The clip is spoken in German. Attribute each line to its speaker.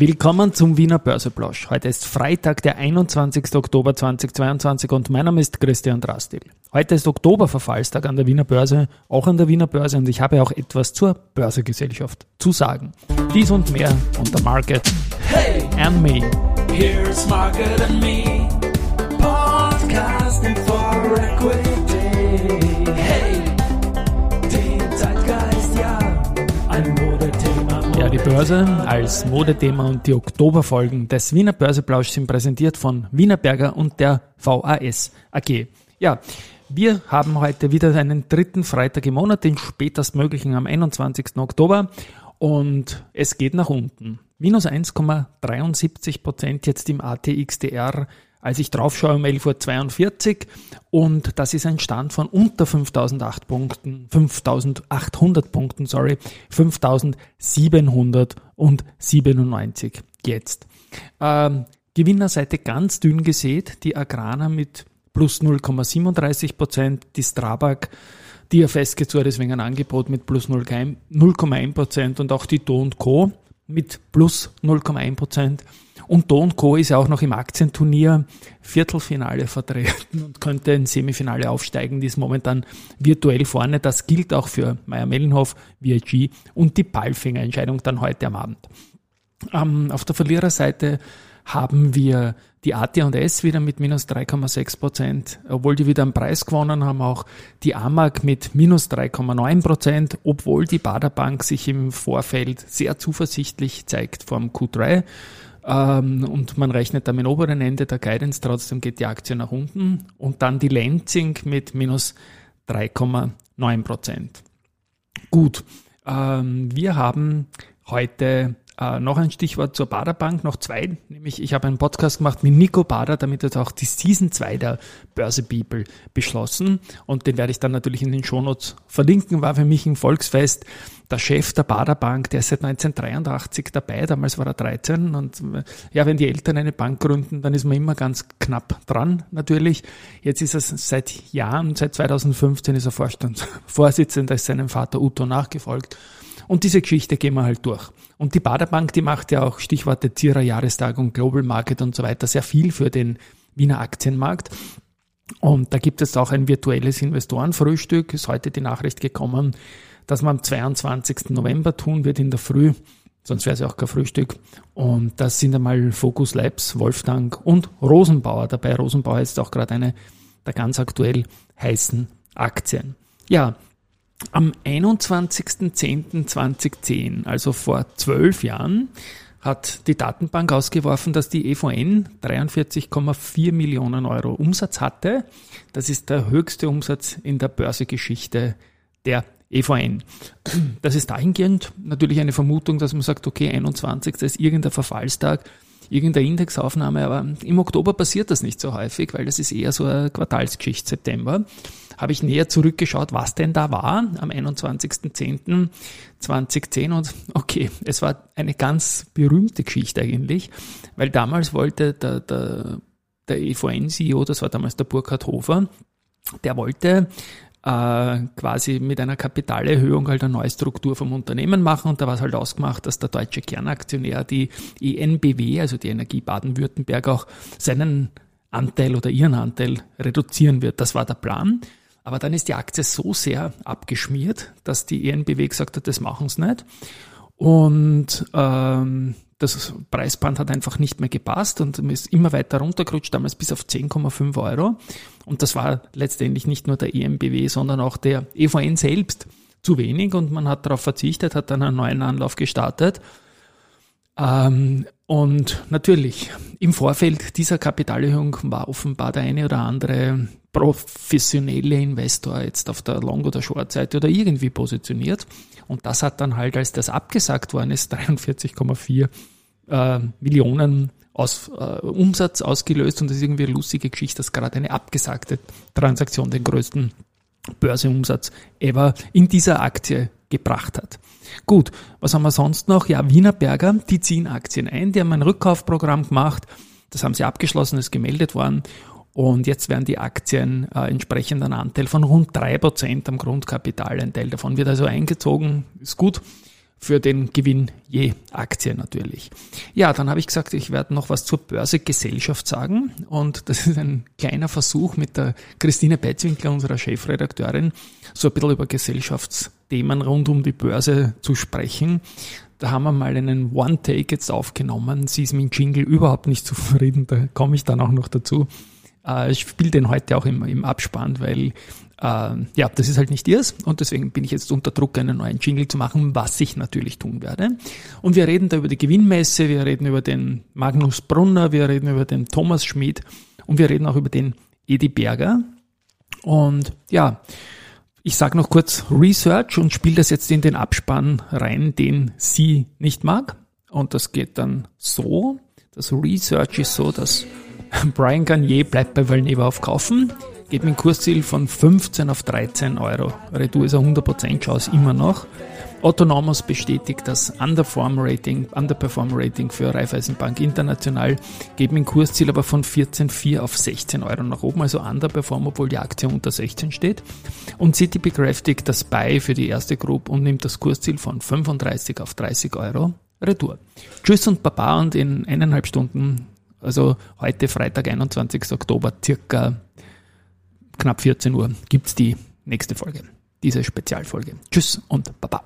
Speaker 1: Willkommen zum Wiener Börseplausch. Heute ist Freitag, der 21. Oktober 2022 und mein Name ist Christian Drastil. Heute ist Oktoberverfallstag an der Wiener Börse, auch an der Wiener Börse und ich habe auch etwas zur Börsegesellschaft zu sagen. Dies und mehr unter Market
Speaker 2: Hey,
Speaker 1: and Me.
Speaker 2: here's Market and Me, podcasting for Equity.
Speaker 1: Börse als Modethema und die Oktoberfolgen des Wiener Börseplausch sind präsentiert von Wienerberger und der VAS AG. Ja, wir haben heute wieder einen dritten Freitag im Monat, den spätestmöglichen am 21. Oktober und es geht nach unten. Minus 1,73 Prozent jetzt im ATXDR, als ich draufschaue um 11.42 Uhr und das ist ein Stand von unter 5008 Punkten, 5800 Punkten, sorry, 5797 jetzt. Ähm, Gewinnerseite ganz dünn gesät, die Agrana mit plus 0,37 Prozent, die Strabag, die ja festgezurrt ist wegen einem Angebot mit plus 0,1 Prozent und auch die Do Co. mit plus 0,1 Prozent. Und Do Co. ist ja auch noch im Aktienturnier Viertelfinale vertreten und könnte ins Semifinale aufsteigen. Die ist momentan virtuell vorne. Das gilt auch für Meier-Mellenhof, VIG und die Palfinger-Entscheidung dann heute am Abend. Ähm, auf der Verliererseite haben wir die AT&S wieder mit minus 3,6 Prozent, obwohl die wieder am Preis gewonnen haben, auch die AMAG mit minus 3,9 Prozent, obwohl die Baderbank sich im Vorfeld sehr zuversichtlich zeigt vom Q3 ähm, und man rechnet am oberen Ende der Guidance, trotzdem geht die Aktie nach unten und dann die Lenzing mit minus 3,9 Prozent. Gut, ähm, wir haben heute äh, noch ein Stichwort zur Baderbank, noch zwei, nämlich ich habe einen Podcast gemacht mit Nico Bader, damit hat auch die Season 2 der Börse People beschlossen. Und den werde ich dann natürlich in den Shownotes verlinken, war für mich ein Volksfest. Der Chef der Baderbank, der ist seit 1983 dabei, damals war er 13 und äh, ja, wenn die Eltern eine Bank gründen, dann ist man immer ganz knapp dran natürlich. Jetzt ist er seit Jahren, seit 2015 ist er Vorstandsvorsitzender, ist seinem Vater Uto nachgefolgt und diese Geschichte gehen wir halt durch. Und die Baderbank, die macht ja auch Stichworte Zierer Jahrestagung, Global Market und so weiter sehr viel für den Wiener Aktienmarkt. Und da gibt es auch ein virtuelles Investorenfrühstück. Ist heute die Nachricht gekommen, dass man am 22. November tun wird in der Früh. Sonst wäre es ja auch kein Frühstück. Und das sind einmal Focus Labs, Wolfgang und Rosenbauer dabei. Rosenbauer ist auch gerade eine der ganz aktuell heißen Aktien. Ja, am 21.10.2010, also vor zwölf Jahren, hat die Datenbank ausgeworfen, dass die EVN 43,4 Millionen Euro Umsatz hatte. Das ist der höchste Umsatz in der Börsegeschichte der EVN. Das ist dahingehend natürlich eine Vermutung, dass man sagt, okay, 21. ist irgendein Verfallstag, irgendeine Indexaufnahme, aber im Oktober passiert das nicht so häufig, weil das ist eher so eine Quartalsgeschichte September habe ich näher zurückgeschaut, was denn da war am 21.10.2010 und okay, es war eine ganz berühmte Geschichte eigentlich, weil damals wollte der, der, der EVN-CEO, das war damals der Burkhard Hofer, der wollte äh, quasi mit einer Kapitalerhöhung halt eine neue Struktur vom Unternehmen machen und da war es halt ausgemacht, dass der deutsche Kernaktionär die ENBW, also die Energie Baden-Württemberg, auch seinen Anteil oder ihren Anteil reduzieren wird. Das war der Plan. Aber dann ist die Aktie so sehr abgeschmiert, dass die ENBW gesagt hat, das machen sie nicht. Und ähm, das Preisband hat einfach nicht mehr gepasst und ist immer weiter runtergerutscht, damals bis auf 10,5 Euro. Und das war letztendlich nicht nur der EMBW, sondern auch der EVN selbst zu wenig und man hat darauf verzichtet, hat dann einen neuen Anlauf gestartet. Ähm, und natürlich, im Vorfeld dieser Kapitalerhöhung war offenbar der eine oder andere professionelle Investor jetzt auf der Long- oder Short-Seite oder irgendwie positioniert. Und das hat dann halt, als das abgesagt worden ist, 43,4 äh, Millionen aus, äh, Umsatz ausgelöst. Und das ist irgendwie eine lustige Geschichte, dass gerade eine abgesagte Transaktion den größten Börseumsatz ever in dieser Aktie gebracht hat. Gut, was haben wir sonst noch? Ja, Wienerberger, die ziehen Aktien ein, die haben ein Rückkaufprogramm gemacht, das haben sie abgeschlossen, ist gemeldet worden und jetzt werden die Aktien äh, entsprechend einen Anteil von rund drei Prozent am Grundkapital. Ein Teil davon wird also eingezogen, ist gut. für den Gewinn je Aktie natürlich. Ja, dann habe ich gesagt, ich werde noch was zur Börsegesellschaft sagen und das ist ein kleiner Versuch mit der Christine Betzwinkler, unserer Chefredakteurin, so ein bisschen über Gesellschaftsthemen rund um die Börse zu sprechen. Da haben wir mal einen One-Take jetzt aufgenommen. Sie ist mit dem Jingle überhaupt nicht zufrieden, da komme ich dann auch noch dazu. Äh, ich spiele den heute auch im, im Abspann, weil äh, ja, das ist halt nicht ihrs und deswegen bin ich jetzt unter Druck, einen neuen Jingle zu machen, was ich natürlich tun werde. Und wir reden da über die Gewinnmesse, wir reden über den Magnus Brunner, wir reden über den Thomas Schmid und wir reden auch über den Edi Berger. Und ja, ich sage noch kurz Research und spiele das jetzt in den Abspann rein, den sie nicht mag. Und das geht dann so. Das Research ist so, dass Brian Garnier bleibt bei Valneva aufkaufen geht mit dem Kursziel von 15 auf 13 Euro. Retour ist eine 100% Chance immer noch. Autonomos bestätigt das Underform Rating, Underperform Rating für Raiffeisenbank International, geht mit dem Kursziel aber von 14,4 auf 16 Euro nach oben, also Underperform, obwohl die Aktie unter 16 steht. Und City bekräftigt das Buy für die erste Group und nimmt das Kursziel von 35 auf 30 Euro Retour. Tschüss und Baba und in eineinhalb Stunden, also heute Freitag, 21. Oktober, circa knapp 14 Uhr gibt's die nächste Folge, diese Spezialfolge. Tschüss und Baba.